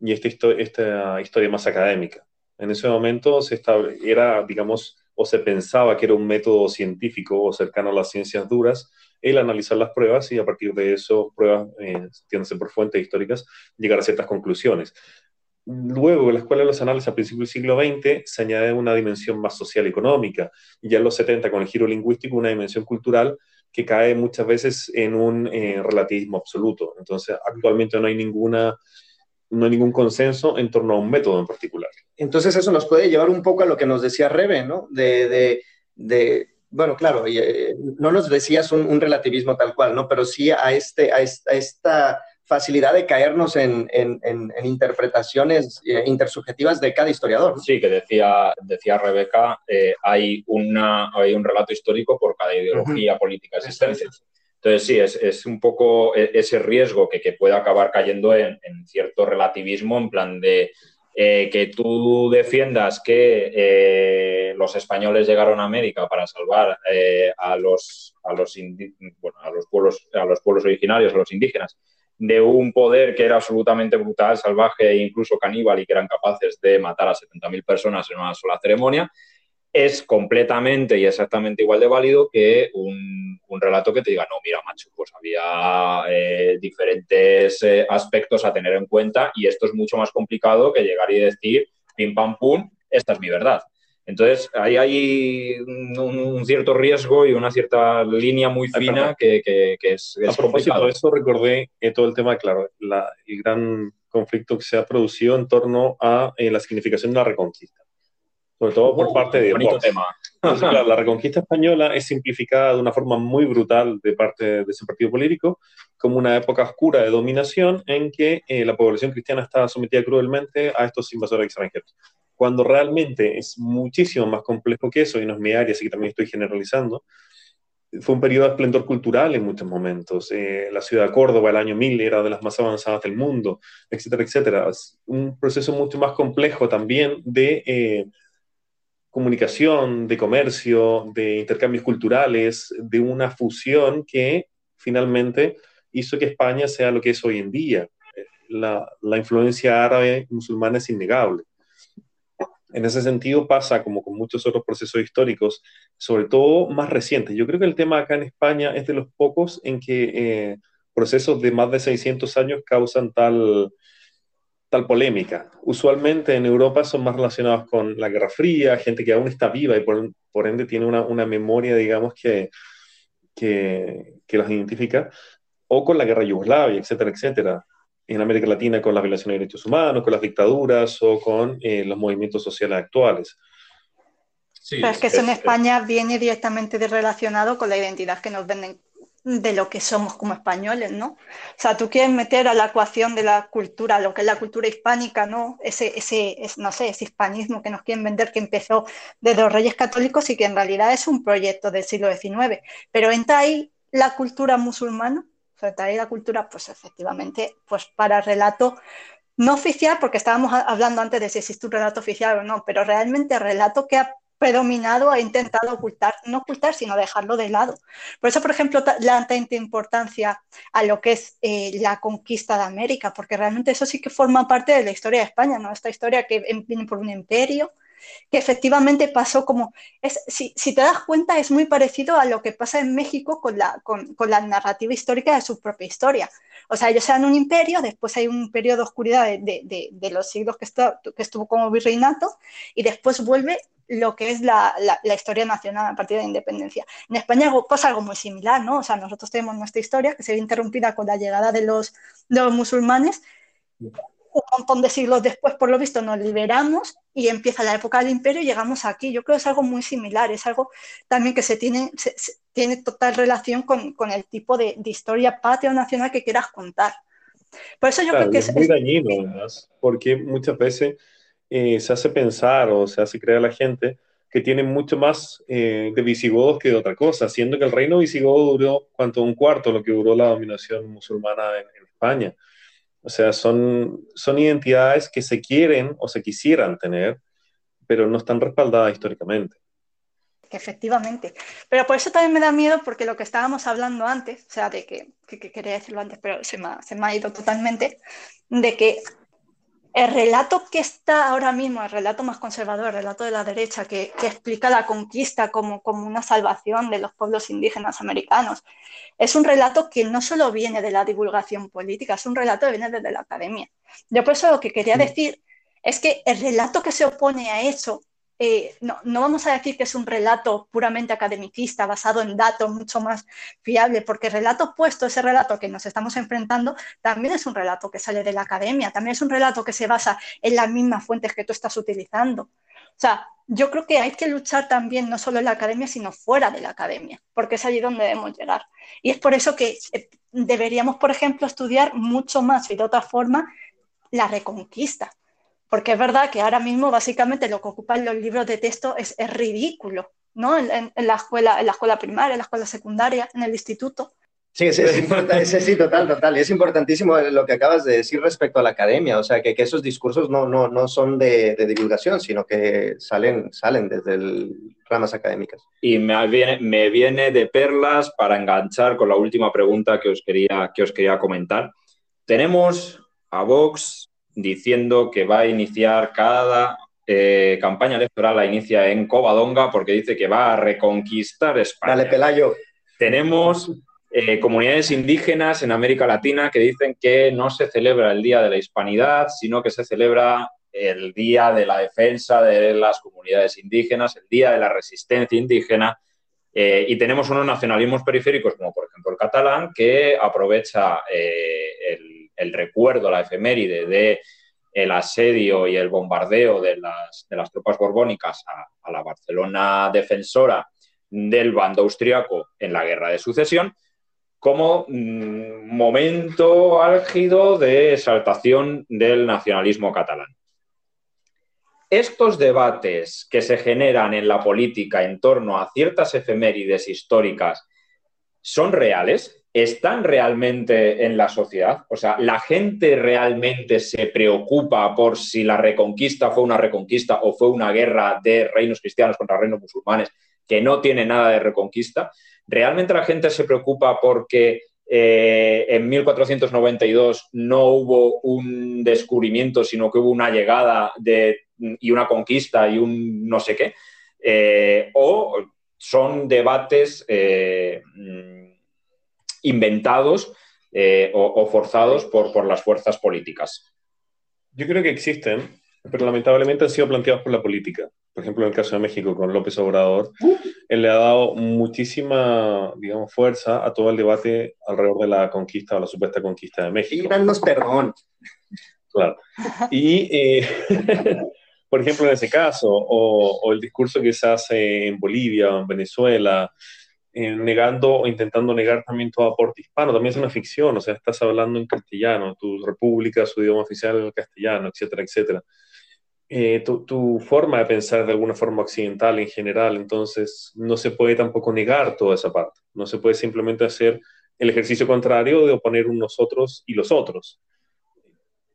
y esta, historia más académica. En ese momento se era, digamos, o se pensaba que era un método científico o cercano a las ciencias duras, el analizar las pruebas y a partir de eso, pruebas, eh, por fuentes históricas, llegar a ciertas conclusiones. Luego, en la Escuela de los Análisis a principios del siglo XX se añade una dimensión más social económica, ya en los 70 con el giro lingüístico una dimensión cultural que cae muchas veces en un eh, relativismo absoluto. Entonces, actualmente no hay ninguna no hay ningún consenso en torno a un método en particular. Entonces eso nos puede llevar un poco a lo que nos decía Rebe, ¿no? De, bueno, claro, eh, no nos decías un, relativismo tal cual, ¿no? Pero sí a, este, a, esta, facilidad de caernos en, interpretaciones eh, intersubjetivas de cada historiador. Sí, que decía, decía Rebeca, eh, hay, una, hay un relato histórico por cada ideología política existente. Entonces, sí, es, un poco e, ese riesgo que, que puede acabar cayendo en, cierto relativismo, en plan de eh, que tú defiendas que eh, los españoles llegaron a América para salvar eh, a, los, a, los a, los pueblos, a los pueblos originarios, a los indígenas, de un poder que era absolutamente brutal, salvaje e incluso caníbal y que eran capaces de matar a 70.000 personas en una sola ceremonia es completamente y exactamente igual de válido que un, relato que te diga, no, mira, macho, pues había eh, diferentes eh, aspectos a tener en cuenta y esto es mucho más complicado que llegar y decir, pim, pam, pum, esta es mi verdad. Entonces, ahí hay un, cierto riesgo y una cierta línea muy fina que, es, A propósito de eso, recordé eh, todo el tema, claro, el gran conflicto que se ha producido en torno a la significación de la reconquista sobre todo por parte de Vox. Tema. la reconquista española es simplificada de una forma muy brutal de parte de ese partido político como una época oscura de dominación en que eh, la población cristiana estaba sometida cruelmente a estos invasores extranjeros. Cuando realmente es muchísimo más complejo que eso, y no es mi área, así que también estoy generalizando, fue un periodo de esplendor cultural en muchos momentos. Eh, la ciudad de Córdoba, el año 1000, era de las más avanzadas del mundo, etcétera, etcétera. Es un proceso mucho más complejo también de... Eh, comunicación, de comercio, de intercambios culturales, de una fusión que finalmente hizo que España sea lo que es hoy en día. La, influencia árabe musulmana es innegable. En ese sentido pasa como con muchos otros procesos históricos, sobre todo más recientes. Yo creo que el tema acá en España es de los pocos en que eh, procesos de más de 600 años causan tal, tal polémica. Usualmente en Europa son más relacionados con la Guerra Fría, gente que aún está viva y por, ende tiene una, memoria, digamos, que, que, que, los identifica, o con la Guerra Yugoslavia, etcétera, etcétera. En América Latina con las violaciones de derechos humanos, con las dictaduras o con eh, los movimientos sociales actuales. Sí, Pero es que eso en España viene directamente relacionado con la identidad que nos venden de lo que somos como españoles, ¿no? O sea, tú quieres meter a la ecuación de la cultura, lo que es la cultura hispánica, ¿no? Ese, ese no sé, ese hispanismo que nos quieren vender que empezó desde los reyes católicos y que en realidad es un proyecto del siglo XIX. Pero entra ahí la cultura musulmana, entra ahí la cultura, pues efectivamente, pues para relato no oficial, porque estábamos hablando antes de si existe un relato oficial o no, pero realmente relato que ha predominado, ha intentado ocultar, no ocultar, sino dejarlo de lado. Por eso, por ejemplo, la tanta importancia a lo que es eh, la conquista de América, porque realmente eso sí que forma parte de la historia de España, ¿no? Esta historia que viene por un imperio, que efectivamente pasó como, es, si, te das cuenta, es muy parecido a lo que pasa en México con la, con, la narrativa histórica de su propia historia. O sea, ellos eran un imperio, después hay un periodo de oscuridad de, de, los siglos que, que estuvo como virreinato, y después vuelve lo que es la, la, historia nacional a partir de la independencia. En España pasa algo muy similar, ¿no? O sea, nosotros tenemos nuestra historia que se ve interrumpida con la llegada de los, de los musulmanes. Un montón de siglos después, por lo visto, nos liberamos y empieza la época del imperio y llegamos aquí. Yo creo que es algo muy similar, es algo también que se tiene, tiene total relación con, con el tipo de, de, historia patria o nacional que quieras contar. Por eso yo creo que es, muy dañino, además, porque muchas veces eh, se hace pensar o se hace creer a la gente que tienen mucho más eh, de visigodos que de otra cosa, siendo que el reino visigodo duró cuanto un cuarto lo que duró la dominación musulmana en, España. O sea, son, son identidades que se quieren o se quisieran tener, pero no están respaldadas históricamente. Efectivamente. Pero por eso también me da miedo, porque lo que estábamos hablando antes, o sea, de que, que, quería decirlo antes, pero se me, se me ha ido totalmente, de que el relato que está ahora mismo, el relato más conservador, el relato de la derecha, que, explica la conquista como, como, una salvación de los pueblos indígenas americanos, es un relato que no solo viene de la divulgación política, es un relato que viene desde la academia. Yo por eso lo que quería decir es que el relato que se opone a eso eh, no, vamos a decir que es un relato puramente academicista, basado en datos mucho más fiables, porque el relato opuesto, ese relato que nos estamos enfrentando, también es un relato que sale de la academia, también es un relato que se basa en las mismas fuentes que tú estás utilizando. O sea, yo creo que hay que luchar también no solo en la academia, sino fuera de la academia, porque es allí donde debemos llegar. Y es por eso que eh, deberíamos, por ejemplo, estudiar mucho más y de otra forma la reconquista porque es verdad que ahora mismo básicamente lo que ocupan los libros de texto es, ridículo, ¿no? En, la escuela, en la escuela primaria, en la escuela secundaria, en el instituto. Sí, sí, sí, sí, total, total. Y es importantísimo lo que acabas de decir respecto a la academia, o sea, que, que esos discursos no, no, no son de, divulgación, sino que salen, salen desde ramas académicas. Y me viene, me viene de perlas para enganchar con la última pregunta que os quería, que os quería comentar. Tenemos a Vox diciendo que va a iniciar cada eh, campaña electoral, la inicia en Covadonga porque dice que va a reconquistar España. Dale, Pelayo. Tenemos eh, comunidades indígenas en América Latina que dicen que no se celebra el Día de la Hispanidad, sino que se celebra el Día de la Defensa de las Comunidades Indígenas, el Día de la Resistencia Indígena. Eh, y tenemos unos nacionalismos periféricos, como por ejemplo el catalán, que aprovecha el el recuerdo, la efeméride de el asedio y el bombardeo de las, de las tropas borbónicas a, la Barcelona defensora del bando austriaco en la guerra de sucesión, como mm, momento álgido de exaltación del nacionalismo catalán. Estos debates que se generan en la política en torno a ciertas efemérides históricas son reales, están realmente en la sociedad? O sea, ¿la gente realmente se preocupa por si la reconquista fue una reconquista o fue una guerra de reinos cristianos contra reinos musulmanes que no tiene nada de reconquista? ¿Realmente la gente se preocupa porque eh, en 1492 no hubo un descubrimiento, sino que hubo una llegada de, y una conquista y un no sé qué? Eh, ¿O son debates... Eh, inventados eh, o, forzados por, por las fuerzas políticas. Yo creo que existen, pero lamentablemente han sido planteados por la política. Por ejemplo, en el caso de México con López Obrador, él le ha dado muchísima, digamos, fuerza a todo el debate alrededor de la conquista o la supuesta conquista de México. Y danos perdón. Claro. Y, eh, por ejemplo, en ese caso, o, o, el discurso que se hace en Bolivia o en Venezuela, eh, negando o intentando negar también todo aporte hispano. También es una ficción, o sea, estás hablando en castellano, tu república, su idioma oficial es el castellano, etcétera, etcétera. Eh, tu, tu, forma de pensar de alguna forma occidental en general, entonces no se puede tampoco negar toda esa parte. No se puede simplemente hacer el ejercicio contrario de oponer un nosotros y los otros.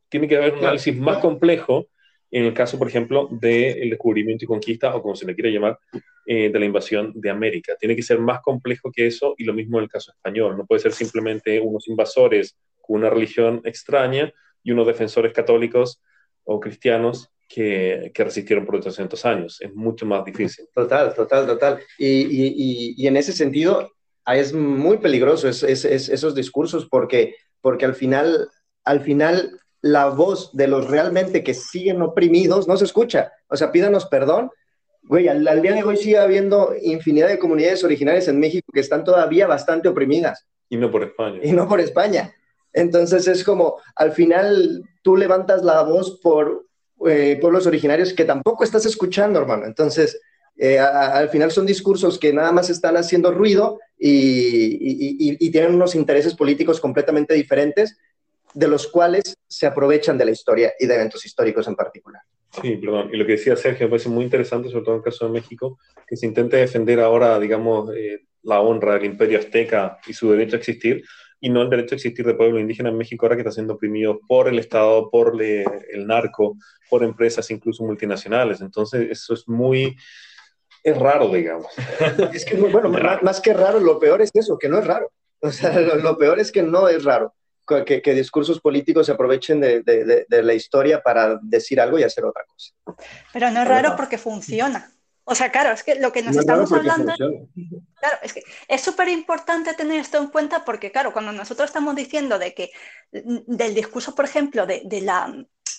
Tiene que haber un análisis más complejo en el caso, por ejemplo, del descubrimiento y conquista, o como se le quiere llamar, eh, de la invasión de América. Tiene que ser más complejo que eso y lo mismo en el caso español. No puede ser simplemente unos invasores con una religión extraña y unos defensores católicos o cristianos que, que, resistieron por 800 años. Es mucho más difícil. Total, total, total. Y, y, y en ese sentido es muy peligroso es, es, esos discursos porque, porque al final, al final la voz de los realmente que siguen oprimidos no se escucha. O sea, pídanos perdón. Güey, al, día de hoy sigue habiendo infinidad de comunidades originarias en México que están todavía bastante oprimidas. Y no por España. Y no por España. Entonces es como, al final tú levantas la voz por eh, pueblos originarios que tampoco estás escuchando, hermano. Entonces, eh, al final son discursos que nada más están haciendo ruido y, y, tienen unos intereses políticos completamente diferentes de los cuales se aprovechan de la historia y de eventos históricos en particular. Sí, perdón. Y lo que decía Sergio me parece muy interesante, sobre todo en el caso de México, que se intente defender ahora, digamos, eh, la honra del imperio azteca y su derecho a existir, y no el derecho a existir del pueblo indígena en México ahora que está siendo oprimido por el Estado, por el narco, por empresas incluso multinacionales. Entonces, eso es muy... Es raro, digamos. Es que, bueno, más, que raro, lo peor es eso, que no es raro. O sea, lo peor es que no es raro. Que, discursos políticos se aprovechen de, la historia para decir algo y hacer otra cosa. Pero no es raro porque funciona. O sea, claro, es que lo que nos estamos hablando... Claro, es que es súper importante tener esto en cuenta porque, claro, cuando nosotros estamos diciendo de que del discurso, por ejemplo, de, la,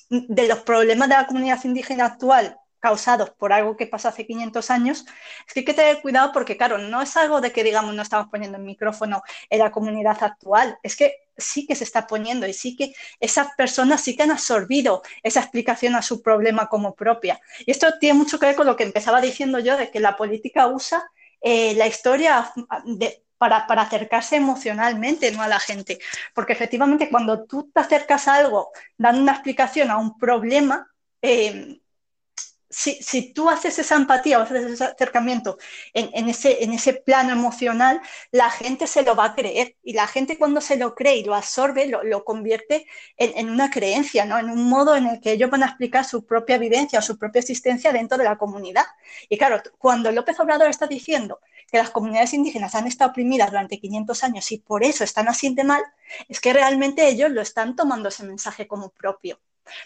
de los problemas de la comunidad indígena actual causados por algo que pasó hace 500 años, es que hay que tener cuidado porque, claro, no es algo de que, digamos, no estamos poniendo el micrófono en la comunidad actual, es que sí que se está poniendo y sí que esas personas sí que han absorbido esa explicación a su problema como propia. Y esto tiene mucho que ver con lo que empezaba diciendo yo, de que la política usa eh, la historia para, para, acercarse emocionalmente ¿no? a la gente. Porque efectivamente cuando tú te acercas a algo dando una explicación a un problema, eh, si, tú haces esa empatía o haces ese acercamiento en, ese, plano emocional, la gente se lo va a creer. Y la gente cuando se lo cree y lo absorbe, lo, convierte en, una creencia, ¿no? en un modo en el que ellos van a explicar su propia vivencia o su propia existencia dentro de la comunidad. Y claro, cuando López Obrador está diciendo que las comunidades indígenas han estado oprimidas durante 500 años y por eso están así de mal, es que realmente ellos lo están tomando ese mensaje como propio.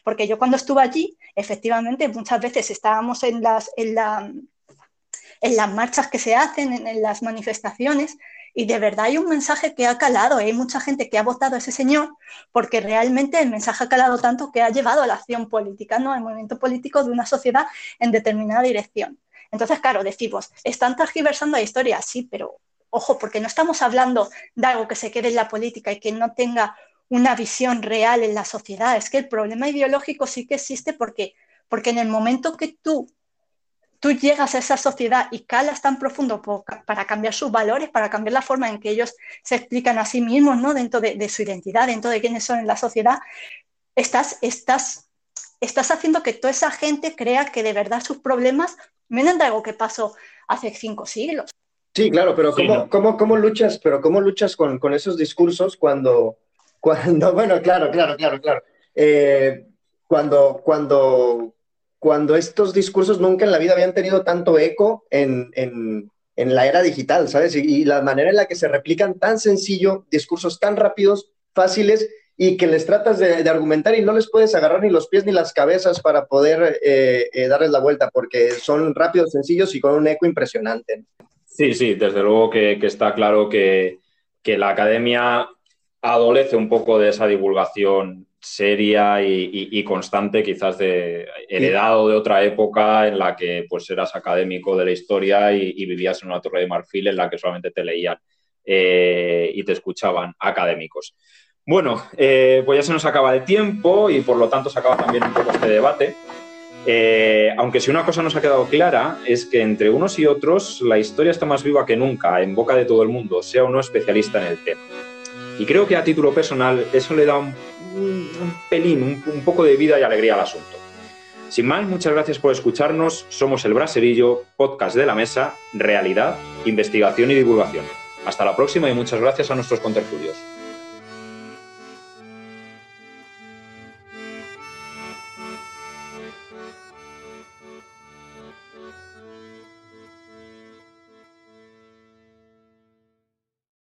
Porque yo cuando estuve allí, efectivamente, muchas veces estábamos en las, en las marchas que se hacen, en, las manifestaciones, y de verdad hay un mensaje que ha calado. Hay mucha gente que ha votado a ese señor porque realmente el mensaje ha calado tanto que ha llevado a la acción política, ¿no? al movimiento político de una sociedad en determinada dirección. Entonces, claro, decimos, están tergiversando la historia, sí, pero ojo, porque no estamos hablando de algo que se quede en la política y que no tenga una visión real en la sociedad. Es que el problema ideológico sí que existe porque, porque en el momento que tú, tú llegas a esa sociedad y calas tan profundo para cambiar sus valores, para cambiar la forma en que ellos se explican a sí mismos, ¿no? dentro de, su identidad, dentro de quiénes son en la sociedad, estás, estás, estás haciendo que toda esa gente crea que de verdad sus problemas vienen de algo que pasó hace cinco siglos. Sí, claro, pero ¿cómo, cómo, luchas, pero cómo luchas con, con esos discursos cuando, cuando, bueno, claro, claro, claro, claro. Eh, cuando, cuando, cuando estos discursos nunca en la vida habían tenido tanto eco en, en, en la era digital, ¿sabes? Y, la manera en la que se replican tan sencillo, discursos tan rápidos, fáciles, y que les tratas de, argumentar y no les puedes agarrar ni los pies ni las cabezas para poder eh, eh, darles la vuelta, porque son rápidos, sencillos y con un eco impresionante. Sí, sí, desde luego que, que está claro que, que la academia adolece un poco de esa divulgación seria y, constante, quizás de heredado de otra época en la que pues eras académico de la historia y, vivías en una torre de marfil en la que solamente te leían eh, y te escuchaban académicos. Bueno, eh, pues ya se nos acaba el tiempo y por lo tanto se acaba también un poco este debate. Eh, aunque si una cosa nos ha quedado clara es que entre unos y otros la historia está más viva que nunca en boca de todo el mundo, sea uno especialista en el tema. Y creo que a título personal eso le da un, pelín, un, poco de vida y alegría al asunto. Sin más, muchas gracias por escucharnos. Somos El Braserillo, podcast de la mesa, realidad, investigación y divulgación. Hasta la próxima y muchas gracias a nuestros contertulios.